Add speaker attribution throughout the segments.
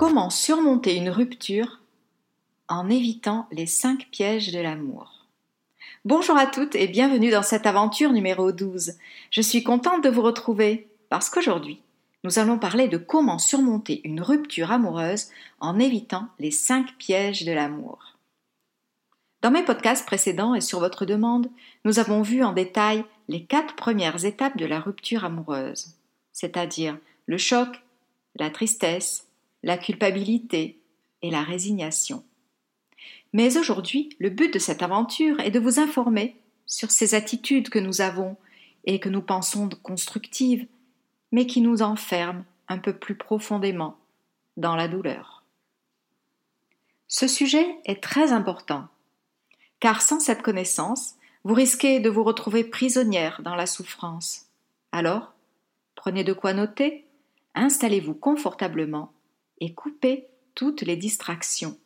Speaker 1: Comment surmonter une rupture en évitant les cinq pièges de l'amour Bonjour à toutes et bienvenue dans cette aventure numéro 12. Je suis contente de vous retrouver parce qu'aujourd'hui, nous allons parler de comment surmonter une rupture amoureuse en évitant les cinq pièges de l'amour. Dans mes podcasts précédents et sur votre demande, nous avons vu en détail les quatre premières étapes de la rupture amoureuse, c'est-à-dire le choc, la tristesse, la culpabilité et la résignation. Mais aujourd'hui, le but de cette aventure est de vous informer sur ces attitudes que nous avons et que nous pensons constructives, mais qui nous enferment un peu plus profondément dans la douleur. Ce sujet est très important car sans cette connaissance, vous risquez de vous retrouver prisonnière dans la souffrance. Alors, prenez de quoi noter, installez-vous confortablement et coupez toutes les distractions,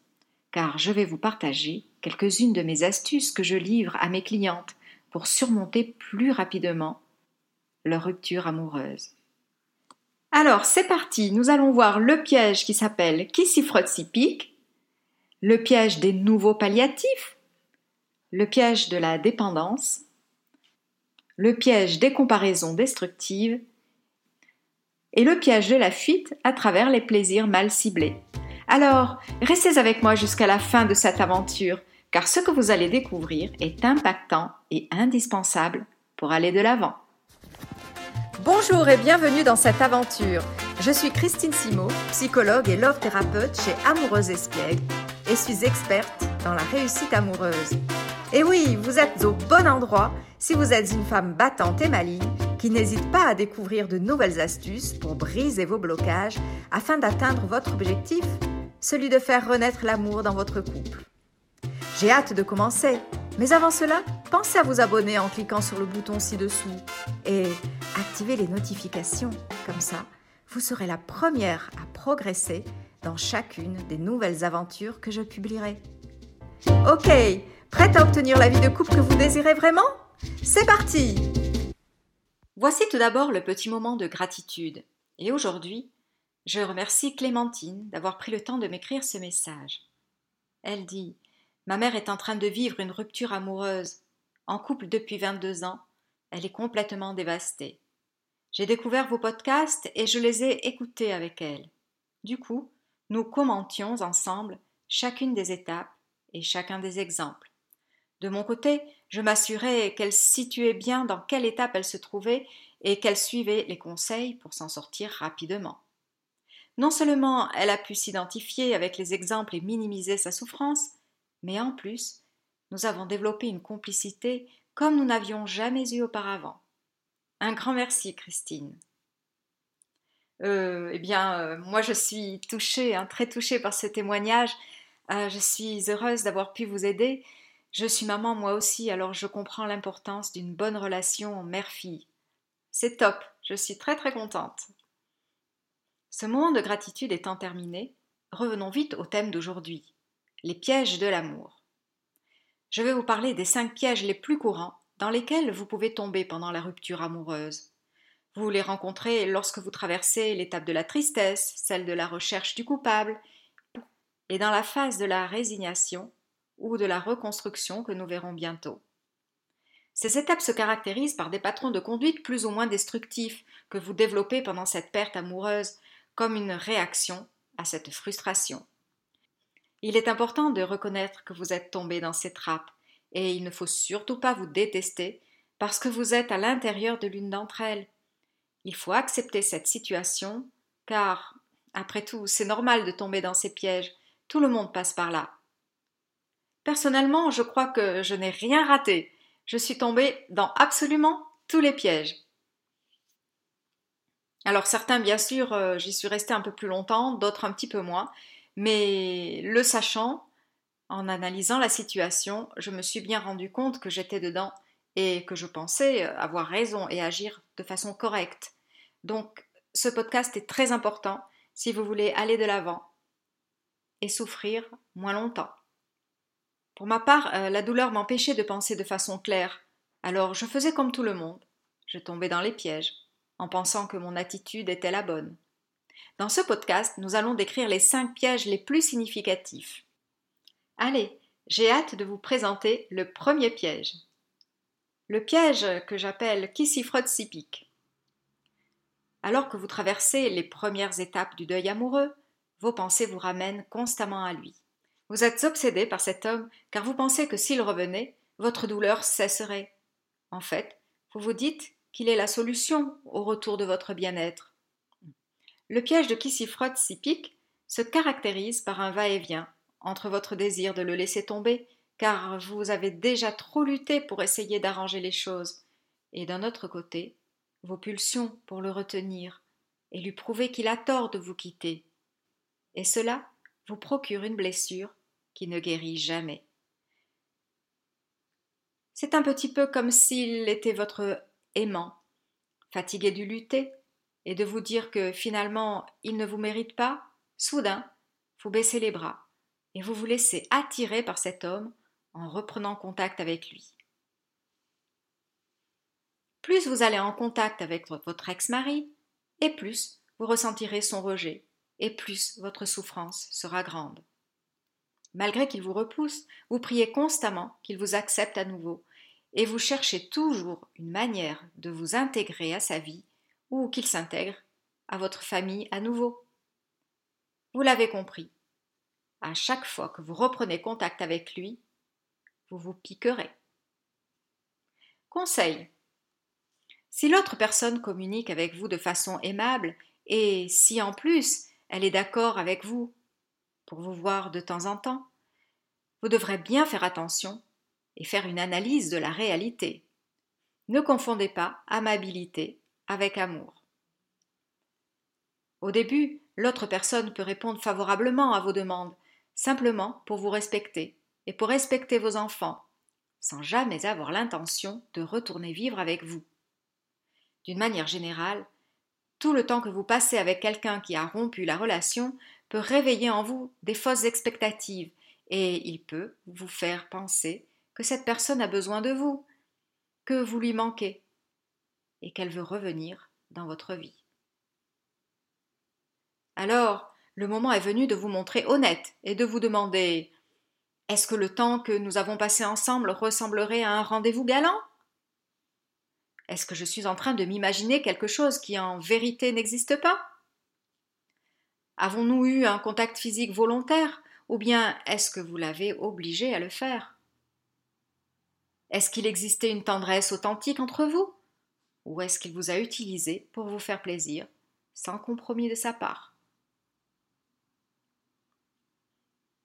Speaker 1: car je vais vous partager quelques-unes de mes astuces que je livre à mes clientes pour surmonter plus rapidement leur rupture amoureuse. Alors, c'est parti, nous allons voir le piège qui s'appelle qui s'y frotte s'y pique, le piège des nouveaux palliatifs, le piège de la dépendance, le piège des comparaisons destructives et le piège de la fuite à travers les plaisirs mal ciblés. Alors, restez avec moi jusqu'à la fin de cette aventure, car ce que vous allez découvrir est impactant et indispensable pour aller de l'avant. Bonjour et bienvenue dans cette aventure. Je suis Christine Simo, psychologue et love thérapeute chez Amoureuse Espiègle et suis experte dans la réussite amoureuse. Et oui, vous êtes au bon endroit si vous êtes une femme battante et maligne qui n'hésite pas à découvrir de nouvelles astuces pour briser vos blocages afin d'atteindre votre objectif, celui de faire renaître l'amour dans votre couple. J'ai hâte de commencer, mais avant cela, pensez à vous abonner en cliquant sur le bouton ci-dessous et activez les notifications. Comme ça, vous serez la première à progresser dans chacune des nouvelles aventures que je publierai. Ok, Prête à obtenir la vie de couple que vous désirez vraiment? C'est parti Voici tout d'abord le petit moment de gratitude. Et aujourd'hui, je remercie Clémentine d'avoir pris le temps de m'écrire ce message. Elle dit Ma mère est en train de vivre une rupture amoureuse. En couple depuis 22 ans, elle est complètement dévastée. J'ai découvert vos podcasts et je les ai écoutés avec elle. Du coup, nous commentions ensemble chacune des étapes et chacun des exemples. De mon côté, je m'assurais qu'elle situait bien dans quelle étape elle se trouvait et qu'elle suivait les conseils pour s'en sortir rapidement. Non seulement elle a pu s'identifier avec les exemples et minimiser sa souffrance, mais en plus, nous avons développé une complicité comme nous n'avions jamais eu auparavant. Un grand merci, Christine. Euh, eh bien, euh, moi je suis touchée, hein, très touchée par ce témoignage. Euh, je suis heureuse d'avoir pu vous aider je suis maman moi aussi, alors je comprends l'importance d'une bonne relation mère-fille. C'est top, je suis très très contente. Ce moment de gratitude étant terminé, revenons vite au thème d'aujourd'hui, les pièges de l'amour. Je vais vous parler des cinq pièges les plus courants dans lesquels vous pouvez tomber pendant la rupture amoureuse. Vous les rencontrez lorsque vous traversez l'étape de la tristesse, celle de la recherche du coupable, et dans la phase de la résignation, ou de la reconstruction que nous verrons bientôt. Ces étapes se caractérisent par des patrons de conduite plus ou moins destructifs que vous développez pendant cette perte amoureuse comme une réaction à cette frustration. Il est important de reconnaître que vous êtes tombé dans ces trappes et il ne faut surtout pas vous détester parce que vous êtes à l'intérieur de l'une d'entre elles. Il faut accepter cette situation car, après tout, c'est normal de tomber dans ces pièges, tout le monde passe par là. Personnellement, je crois que je n'ai rien raté. Je suis tombée dans absolument tous les pièges. Alors certains, bien sûr, euh, j'y suis restée un peu plus longtemps, d'autres un petit peu moins, mais le sachant, en analysant la situation, je me suis bien rendu compte que j'étais dedans et que je pensais avoir raison et agir de façon correcte. Donc ce podcast est très important si vous voulez aller de l'avant et souffrir moins longtemps. Pour ma part, euh, la douleur m'empêchait de penser de façon claire, alors je faisais comme tout le monde. Je tombais dans les pièges, en pensant que mon attitude était la bonne. Dans ce podcast, nous allons décrire les cinq pièges les plus significatifs. Allez, j'ai hâte de vous présenter le premier piège. Le piège que j'appelle qui s'y frotte s'y pique. Alors que vous traversez les premières étapes du deuil amoureux, vos pensées vous ramènent constamment à lui. Vous êtes obsédé par cet homme car vous pensez que s'il revenait, votre douleur cesserait. En fait, vous vous dites qu'il est la solution au retour de votre bien-être. Le piège de qui s'y frotte s'y pique se caractérise par un va-et-vient entre votre désir de le laisser tomber, car vous avez déjà trop lutté pour essayer d'arranger les choses, et d'un autre côté, vos pulsions pour le retenir et lui prouver qu'il a tort de vous quitter. Et cela vous procure une blessure qui ne guérit jamais. C'est un petit peu comme s'il était votre aimant, fatigué de lutter, et de vous dire que finalement il ne vous mérite pas, soudain, vous baissez les bras et vous vous laissez attirer par cet homme en reprenant contact avec lui. Plus vous allez en contact avec votre ex-mari, et plus vous ressentirez son rejet, et plus votre souffrance sera grande. Malgré qu'il vous repousse, vous priez constamment qu'il vous accepte à nouveau, et vous cherchez toujours une manière de vous intégrer à sa vie ou qu'il s'intègre à votre famille à nouveau. Vous l'avez compris. À chaque fois que vous reprenez contact avec lui, vous vous piquerez. Conseil. Si l'autre personne communique avec vous de façon aimable et si en plus elle est d'accord avec vous vous voir de temps en temps, vous devrez bien faire attention et faire une analyse de la réalité. Ne confondez pas amabilité avec amour. Au début, l'autre personne peut répondre favorablement à vos demandes, simplement pour vous respecter et pour respecter vos enfants, sans jamais avoir l'intention de retourner vivre avec vous. D'une manière générale, tout le temps que vous passez avec quelqu'un qui a rompu la relation peut réveiller en vous des fausses expectatives et il peut vous faire penser que cette personne a besoin de vous, que vous lui manquez et qu'elle veut revenir dans votre vie. Alors, le moment est venu de vous montrer honnête et de vous demander Est-ce que le temps que nous avons passé ensemble ressemblerait à un rendez-vous galant? Est-ce que je suis en train de m'imaginer quelque chose qui en vérité n'existe pas? Avons-nous eu un contact physique volontaire ou bien est-ce que vous l'avez obligé à le faire? Est-ce qu'il existait une tendresse authentique entre vous? Ou est-ce qu'il vous a utilisé pour vous faire plaisir, sans compromis de sa part?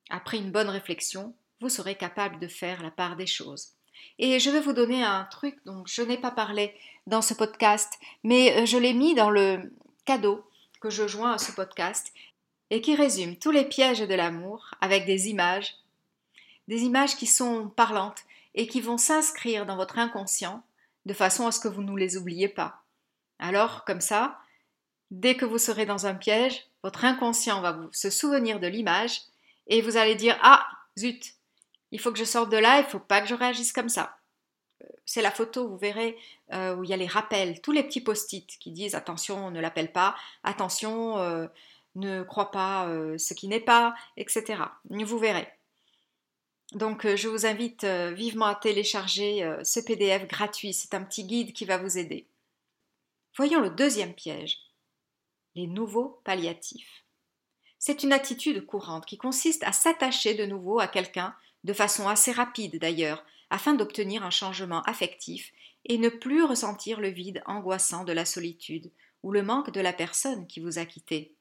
Speaker 1: Après une bonne réflexion, vous serez capable de faire la part des choses. Et je vais vous donner un truc dont je n'ai pas parlé dans ce podcast, mais euh, je l'ai mis dans le cadeau que je joins à ce podcast et qui résume tous les pièges de l'amour avec des images, des images qui sont parlantes et qui vont s'inscrire dans votre inconscient de façon à ce que vous ne les oubliez pas. Alors, comme ça, dès que vous serez dans un piège, votre inconscient va vous se souvenir de l'image et vous allez dire Ah, zut, il faut que je sorte de là, il ne faut pas que je réagisse comme ça. Euh, c'est la photo, vous verrez, euh, où il y a les rappels, tous les petits post-it qui disent Attention, ne l'appelle pas, attention, euh, ne crois pas ce qui n'est pas, etc. Vous verrez. Donc, je vous invite vivement à télécharger ce PDF gratuit. C'est un petit guide qui va vous aider. Voyons le deuxième piège les nouveaux palliatifs. C'est une attitude courante qui consiste à s'attacher de nouveau à quelqu'un, de façon assez rapide d'ailleurs, afin d'obtenir un changement affectif et ne plus ressentir le vide angoissant de la solitude ou le manque de la personne qui vous a quitté.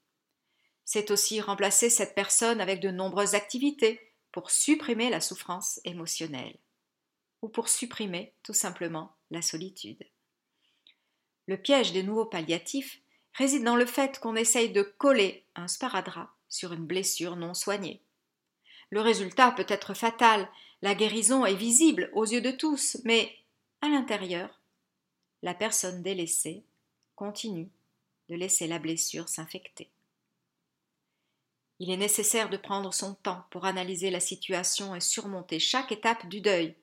Speaker 1: C'est aussi remplacer cette personne avec de nombreuses activités pour supprimer la souffrance émotionnelle ou pour supprimer tout simplement la solitude. Le piège des nouveaux palliatifs réside dans le fait qu'on essaye de coller un sparadrap sur une blessure non soignée. Le résultat peut être fatal, la guérison est visible aux yeux de tous, mais à l'intérieur, la personne délaissée continue de laisser la blessure s'infecter. Il est nécessaire de prendre son temps pour analyser la situation et surmonter chaque étape du deuil.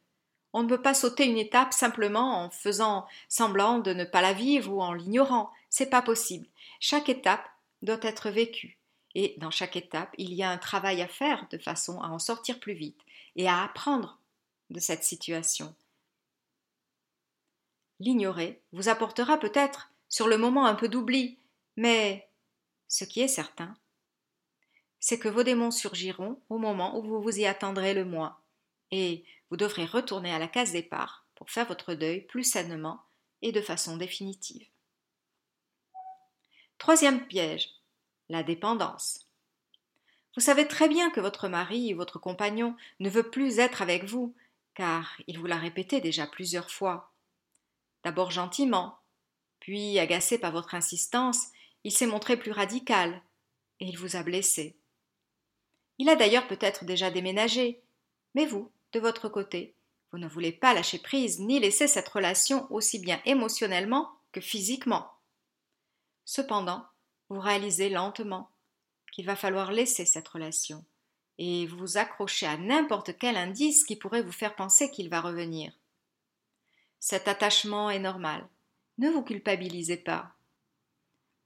Speaker 1: On ne peut pas sauter une étape simplement en faisant semblant de ne pas la vivre ou en l'ignorant. C'est pas possible. Chaque étape doit être vécue, et dans chaque étape, il y a un travail à faire de façon à en sortir plus vite et à apprendre de cette situation. L'ignorer vous apportera peut-être sur le moment un peu d'oubli, mais ce qui est certain, c'est que vos démons surgiront au moment où vous vous y attendrez le moins, et vous devrez retourner à la case départ pour faire votre deuil plus sainement et de façon définitive. Troisième piège, la dépendance. Vous savez très bien que votre mari ou votre compagnon ne veut plus être avec vous, car il vous l'a répété déjà plusieurs fois. D'abord gentiment, puis agacé par votre insistance, il s'est montré plus radical, et il vous a blessé. Il a d'ailleurs peut-être déjà déménagé, mais vous, de votre côté, vous ne voulez pas lâcher prise ni laisser cette relation aussi bien émotionnellement que physiquement. Cependant, vous réalisez lentement qu'il va falloir laisser cette relation et vous accrocher à n'importe quel indice qui pourrait vous faire penser qu'il va revenir. Cet attachement est normal. Ne vous culpabilisez pas.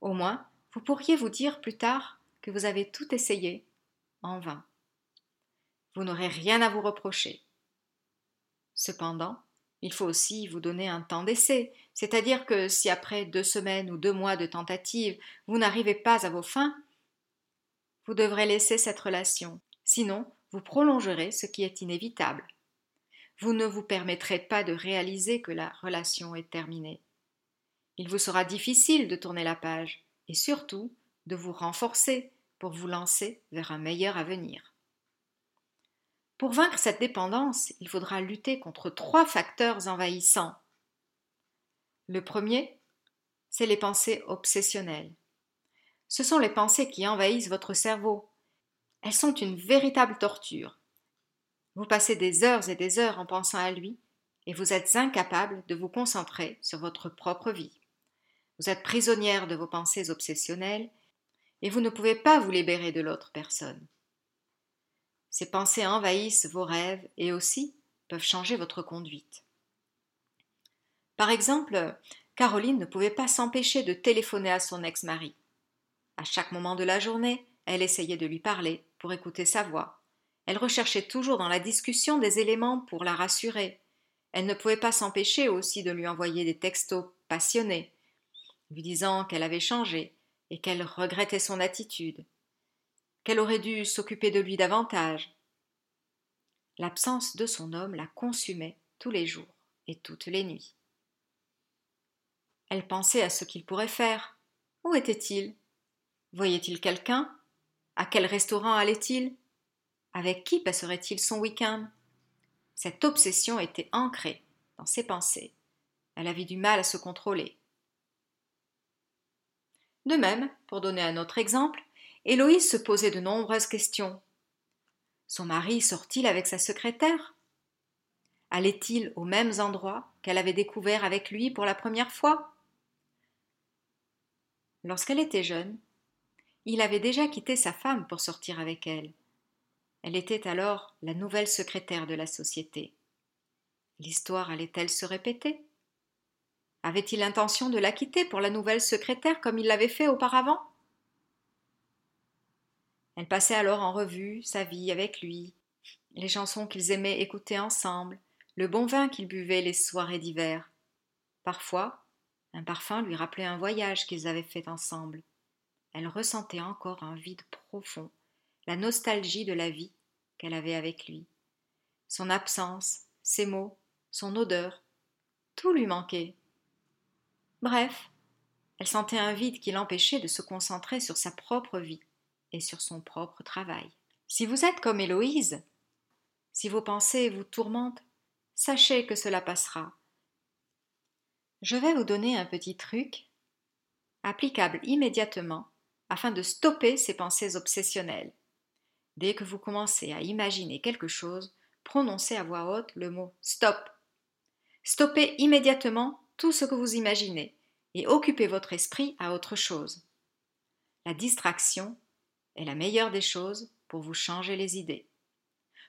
Speaker 1: Au moins, vous pourriez vous dire plus tard que vous avez tout essayé en vain. Vous n'aurez rien à vous reprocher. Cependant, il faut aussi vous donner un temps d'essai, c'est-à-dire que si après deux semaines ou deux mois de tentative, vous n'arrivez pas à vos fins, vous devrez laisser cette relation, sinon vous prolongerez ce qui est inévitable. Vous ne vous permettrez pas de réaliser que la relation est terminée. Il vous sera difficile de tourner la page et surtout de vous renforcer pour vous lancer vers un meilleur avenir. Pour vaincre cette dépendance, il faudra lutter contre trois facteurs envahissants. Le premier, c'est les pensées obsessionnelles. Ce sont les pensées qui envahissent votre cerveau. Elles sont une véritable torture. Vous passez des heures et des heures en pensant à lui, et vous êtes incapable de vous concentrer sur votre propre vie. Vous êtes prisonnière de vos pensées obsessionnelles, et vous ne pouvez pas vous libérer de l'autre personne. Ces pensées envahissent vos rêves et aussi peuvent changer votre conduite. Par exemple, Caroline ne pouvait pas s'empêcher de téléphoner à son ex-mari. À chaque moment de la journée, elle essayait de lui parler pour écouter sa voix. Elle recherchait toujours dans la discussion des éléments pour la rassurer. Elle ne pouvait pas s'empêcher aussi de lui envoyer des textos passionnés, lui disant qu'elle avait changé et qu'elle regrettait son attitude, qu'elle aurait dû s'occuper de lui davantage. L'absence de son homme la consumait tous les jours et toutes les nuits. Elle pensait à ce qu'il pourrait faire. Où était-il? Voyait-il quelqu'un? À quel restaurant allait-il? Avec qui passerait-il son week-end? Cette obsession était ancrée dans ses pensées. Elle avait du mal à se contrôler. De même, pour donner un autre exemple, Héloïse se posait de nombreuses questions. Son mari sort-il avec sa secrétaire? Allait-il aux mêmes endroits qu'elle avait découverts avec lui pour la première fois? Lorsqu'elle était jeune, il avait déjà quitté sa femme pour sortir avec elle. Elle était alors la nouvelle secrétaire de la société. L'histoire allait-elle se répéter? Avait-il l'intention de la quitter pour la nouvelle secrétaire comme il l'avait fait auparavant? Elle passait alors en revue sa vie avec lui, les chansons qu'ils aimaient écouter ensemble, le bon vin qu'ils buvaient les soirées d'hiver. Parfois, un parfum lui rappelait un voyage qu'ils avaient fait ensemble. Elle ressentait encore un vide profond, la nostalgie de la vie qu'elle avait avec lui. Son absence, ses mots, son odeur, tout lui manquait. Bref, elle sentait un vide qui l'empêchait de se concentrer sur sa propre vie et sur son propre travail. Si vous êtes comme Héloïse, si vos pensées vous tourmentent, sachez que cela passera. Je vais vous donner un petit truc applicable immédiatement afin de stopper ces pensées obsessionnelles. Dès que vous commencez à imaginer quelque chose, prononcez à voix haute le mot stop. Stoppez immédiatement tout ce que vous imaginez et occupez votre esprit à autre chose. La distraction est la meilleure des choses pour vous changer les idées.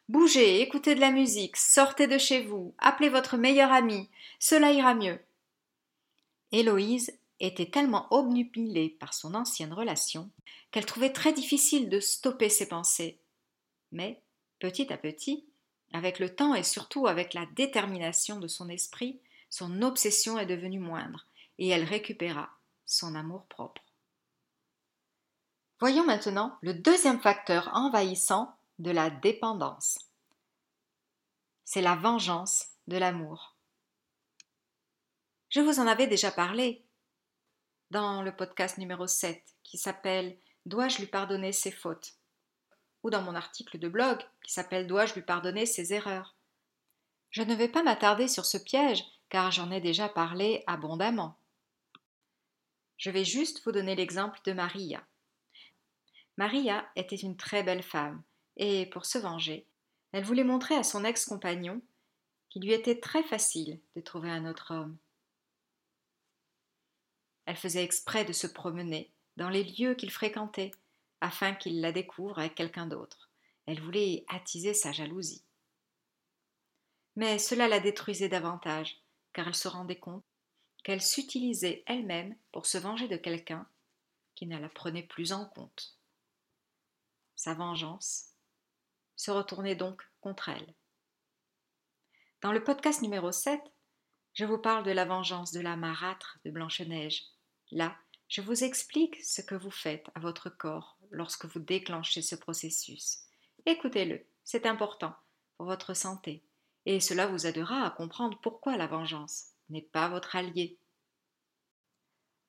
Speaker 1: Bougez, écoutez de la musique, sortez de chez vous, appelez votre meilleur ami, cela ira mieux. Héloïse était tellement obnubilée par son ancienne relation qu'elle trouvait très difficile de stopper ses pensées. Mais, petit à petit, avec le temps et surtout avec la détermination de son esprit, son obsession est devenue moindre et elle récupéra son amour-propre. Voyons maintenant le deuxième facteur envahissant de la dépendance. C'est la vengeance de l'amour. Je vous en avais déjà parlé dans le podcast numéro 7 qui s'appelle Dois-je lui pardonner ses fautes? ou dans mon article de blog qui s'appelle Dois-je lui pardonner ses erreurs? Je ne vais pas m'attarder sur ce piège car j'en ai déjà parlé abondamment. Je vais juste vous donner l'exemple de Maria. Maria était une très belle femme et pour se venger, elle voulait montrer à son ex-compagnon qu'il lui était très facile de trouver un autre homme. Elle faisait exprès de se promener dans les lieux qu'il fréquentait, afin qu'il la découvre avec quelqu'un d'autre. Elle voulait attiser sa jalousie. Mais cela la détruisait davantage, car elle se rendait compte qu'elle s'utilisait elle-même pour se venger de quelqu'un qui ne la prenait plus en compte. Sa vengeance se retournait donc contre elle. Dans le podcast numéro 7, je vous parle de la vengeance de la marâtre de Blanche-Neige, Là, je vous explique ce que vous faites à votre corps lorsque vous déclenchez ce processus. Écoutez-le, c'est important pour votre santé, et cela vous aidera à comprendre pourquoi la vengeance n'est pas votre allié.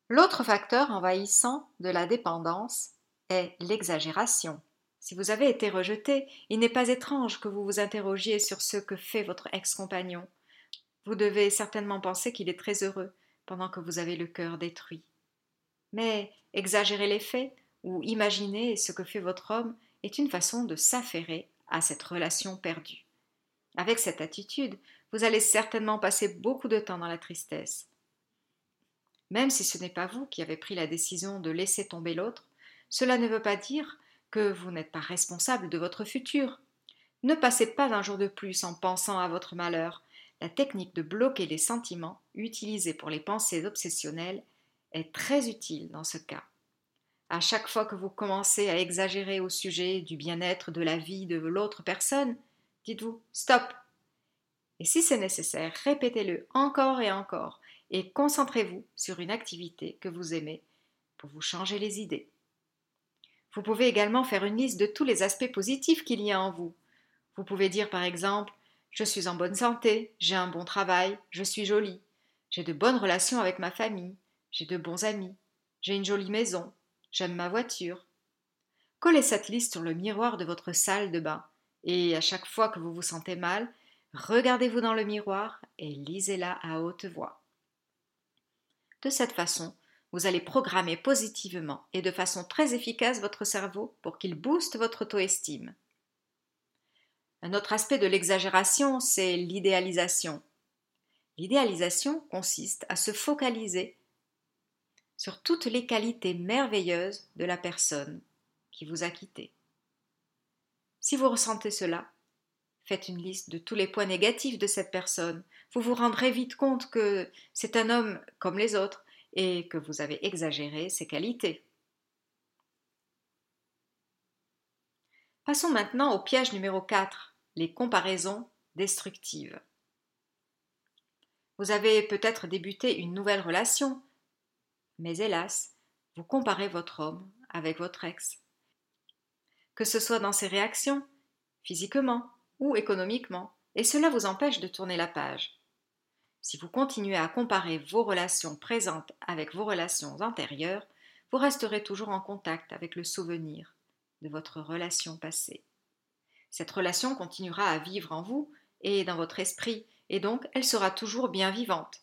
Speaker 1: L'autre facteur envahissant de la dépendance est l'exagération. Si vous avez été rejeté, il n'est pas étrange que vous vous interrogiez sur ce que fait votre ex-compagnon. Vous devez certainement penser qu'il est très heureux pendant que vous avez le cœur détruit. Mais exagérer les faits ou imaginer ce que fait votre homme est une façon de s'affairer à cette relation perdue. Avec cette attitude, vous allez certainement passer beaucoup de temps dans la tristesse. Même si ce n'est pas vous qui avez pris la décision de laisser tomber l'autre, cela ne veut pas dire que vous n'êtes pas responsable de votre futur. Ne passez pas un jour de plus en pensant à votre malheur. La technique de bloquer les sentiments, utilisée pour les pensées obsessionnelles, est très utile dans ce cas. À chaque fois que vous commencez à exagérer au sujet du bien-être de la vie de l'autre personne, dites-vous stop. Et si c'est nécessaire, répétez-le encore et encore et concentrez-vous sur une activité que vous aimez pour vous changer les idées. Vous pouvez également faire une liste de tous les aspects positifs qu'il y a en vous. Vous pouvez dire par exemple Je suis en bonne santé, j'ai un bon travail, je suis jolie, j'ai de bonnes relations avec ma famille, j'ai de bons amis, j'ai une jolie maison, j'aime ma voiture. Collez cette liste sur le miroir de votre salle de bain, et à chaque fois que vous vous sentez mal, regardez-vous dans le miroir et lisez-la à haute voix. De cette façon, vous allez programmer positivement et de façon très efficace votre cerveau pour qu'il booste votre auto-estime. Un autre aspect de l'exagération, c'est l'idéalisation. L'idéalisation consiste à se focaliser sur toutes les qualités merveilleuses de la personne qui vous a quitté. Si vous ressentez cela, faites une liste de tous les points négatifs de cette personne. Vous vous rendrez vite compte que c'est un homme comme les autres et que vous avez exagéré ses qualités. Passons maintenant au piège numéro 4, les comparaisons destructives. Vous avez peut-être débuté une nouvelle relation mais hélas, vous comparez votre homme avec votre ex. Que ce soit dans ses réactions, physiquement ou économiquement, et cela vous empêche de tourner la page. Si vous continuez à comparer vos relations présentes avec vos relations antérieures, vous resterez toujours en contact avec le souvenir de votre relation passée. Cette relation continuera à vivre en vous et dans votre esprit, et donc elle sera toujours bien vivante.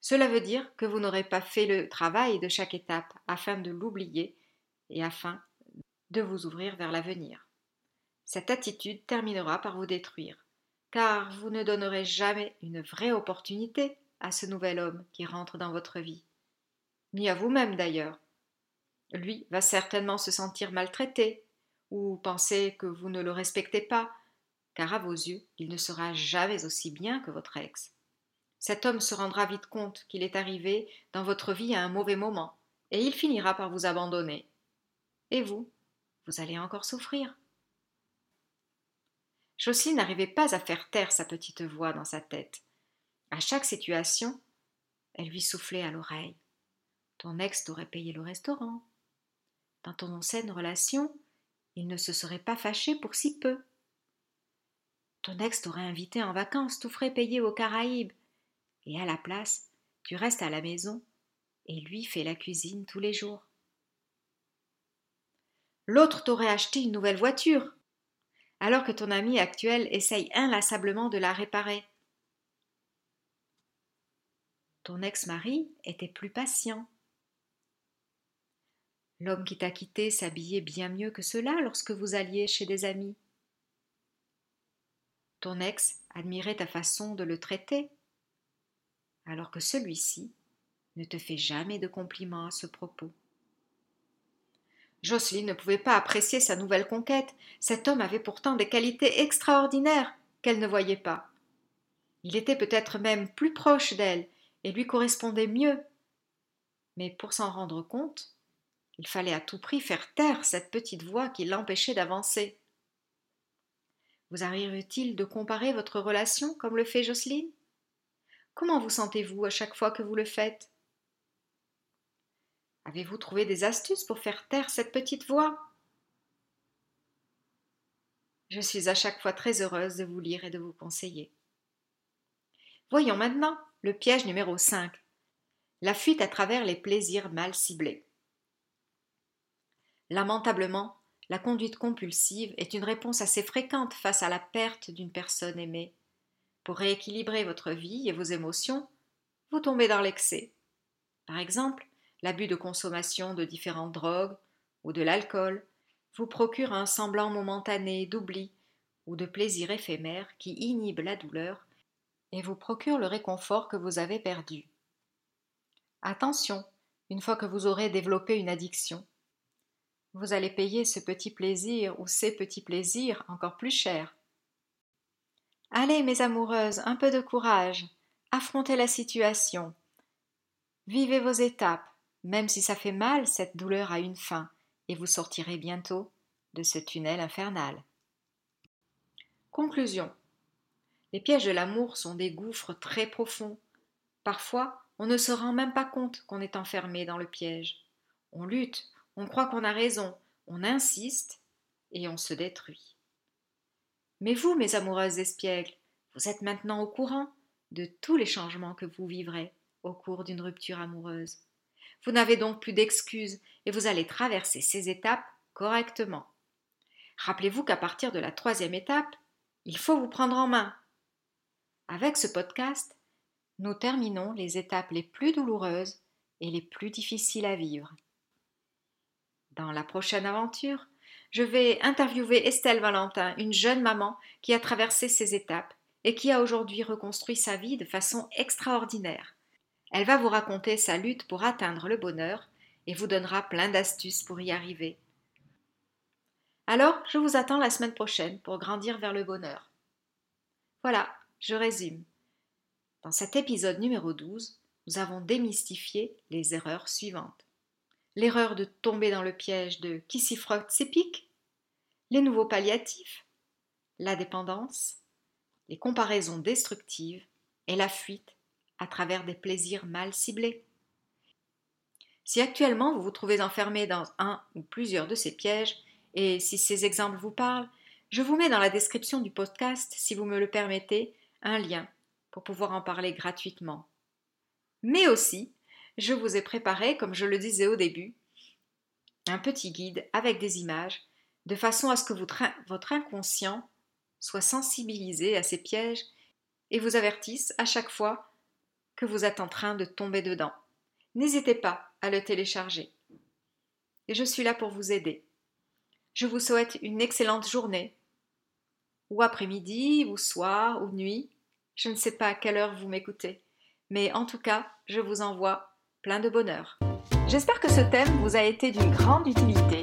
Speaker 1: Cela veut dire que vous n'aurez pas fait le travail de chaque étape afin de l'oublier et afin de vous ouvrir vers l'avenir. Cette attitude terminera par vous détruire, car vous ne donnerez jamais une vraie opportunité à ce nouvel homme qui rentre dans votre vie, ni à vous-même d'ailleurs. Lui va certainement se sentir maltraité, ou penser que vous ne le respectez pas, car à vos yeux, il ne sera jamais aussi bien que votre ex. Cet homme se rendra vite compte qu'il est arrivé dans votre vie à un mauvais moment, et il finira par vous abandonner. Et vous, vous allez encore souffrir. Jocelyne n'arrivait pas à faire taire sa petite voix dans sa tête. À chaque situation, elle lui soufflait à l'oreille. Ton ex t'aurait payé le restaurant. Dans ton ancienne relation, il ne se serait pas fâché pour si peu. Ton ex t'aurait invité en vacances, tout frais payé aux Caraïbes. Et à la place, tu restes à la maison et lui fait la cuisine tous les jours. L'autre t'aurait acheté une nouvelle voiture, alors que ton ami actuel essaye inlassablement de la réparer. Ton ex-mari était plus patient. L'homme qui t'a quitté s'habillait bien mieux que cela lorsque vous alliez chez des amis. Ton ex admirait ta façon de le traiter, alors que celui-ci ne te fait jamais de compliments à ce propos. Jocelyne ne pouvait pas apprécier sa nouvelle conquête. Cet homme avait pourtant des qualités extraordinaires qu'elle ne voyait pas. Il était peut-être même plus proche d'elle et lui correspondait mieux. Mais pour s'en rendre compte, il fallait à tout prix faire taire cette petite voix qui l'empêchait d'avancer. Vous arrive-t-il de comparer votre relation comme le fait Jocelyne? Comment vous sentez-vous à chaque fois que vous le faites? Avez-vous trouvé des astuces pour faire taire cette petite voix? Je suis à chaque fois très heureuse de vous lire et de vous conseiller. Voyons maintenant le piège numéro 5. La fuite à travers les plaisirs mal ciblés. Lamentablement, la conduite compulsive est une réponse assez fréquente face à la perte d'une personne aimée. Pour rééquilibrer votre vie et vos émotions, vous tombez dans l'excès. Par exemple, l'abus de consommation de différentes drogues ou de l'alcool vous procure un semblant momentané d'oubli ou de plaisir éphémère qui inhibe la douleur et vous procure le réconfort que vous avez perdu. Attention, une fois que vous aurez développé une addiction, vous allez payer ce petit plaisir ou ces petits plaisirs encore plus cher. Allez, mes amoureuses, un peu de courage, affrontez la situation. Vivez vos étapes, même si ça fait mal, cette douleur a une fin, et vous sortirez bientôt de ce tunnel infernal. Conclusion. Les pièges de l'amour sont des gouffres très profonds. Parfois, on ne se rend même pas compte qu'on est enfermé dans le piège. On lutte, on croit qu'on a raison, on insiste et on se détruit. Mais vous, mes amoureuses espiègles, vous êtes maintenant au courant de tous les changements que vous vivrez au cours d'une rupture amoureuse. Vous n'avez donc plus d'excuses et vous allez traverser ces étapes correctement. Rappelez-vous qu'à partir de la troisième étape, il faut vous prendre en main. Avec ce podcast, nous terminons les étapes les plus douloureuses et les plus difficiles à vivre. Dans la prochaine aventure, je vais interviewer Estelle Valentin, une jeune maman qui a traversé ces étapes et qui a aujourd'hui reconstruit sa vie de façon extraordinaire. Elle va vous raconter sa lutte pour atteindre le bonheur et vous donnera plein d'astuces pour y arriver. Alors, je vous attends la semaine prochaine pour grandir vers le bonheur. Voilà, je résume. Dans cet épisode numéro 12, nous avons démystifié les erreurs suivantes l'erreur de tomber dans le piège de qui s'y frotte s'épique, les nouveaux palliatifs, la dépendance, les comparaisons destructives et la fuite à travers des plaisirs mal ciblés. Si actuellement vous vous trouvez enfermé dans un ou plusieurs de ces pièges, et si ces exemples vous parlent, je vous mets dans la description du podcast, si vous me le permettez, un lien pour pouvoir en parler gratuitement. Mais aussi, je vous ai préparé, comme je le disais au début, un petit guide avec des images, de façon à ce que votre inconscient soit sensibilisé à ces pièges et vous avertisse à chaque fois que vous êtes en train de tomber dedans. N'hésitez pas à le télécharger. Et je suis là pour vous aider. Je vous souhaite une excellente journée, ou après-midi, ou soir, ou nuit. Je ne sais pas à quelle heure vous m'écoutez, mais en tout cas, je vous envoie plein de bonheur. J'espère que ce thème vous a été d'une grande utilité.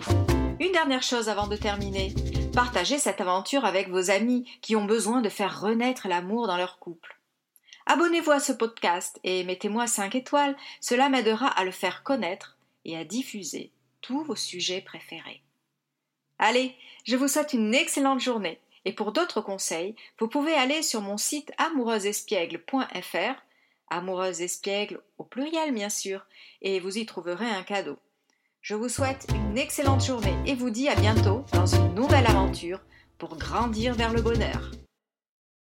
Speaker 1: Une dernière chose avant de terminer. Partagez cette aventure avec vos amis qui ont besoin de faire renaître l'amour dans leur couple. Abonnez-vous à ce podcast et mettez-moi 5 étoiles, cela m'aidera à le faire connaître et à diffuser tous vos sujets préférés. Allez, je vous souhaite une excellente journée et pour d'autres conseils, vous pouvez aller sur mon site amoureuseespiègle.fr, amoureuse espiègle au pluriel bien sûr, et vous y trouverez un cadeau. Je vous souhaite une excellente journée et vous dis à bientôt dans une nouvelle aventure pour grandir vers le bonheur.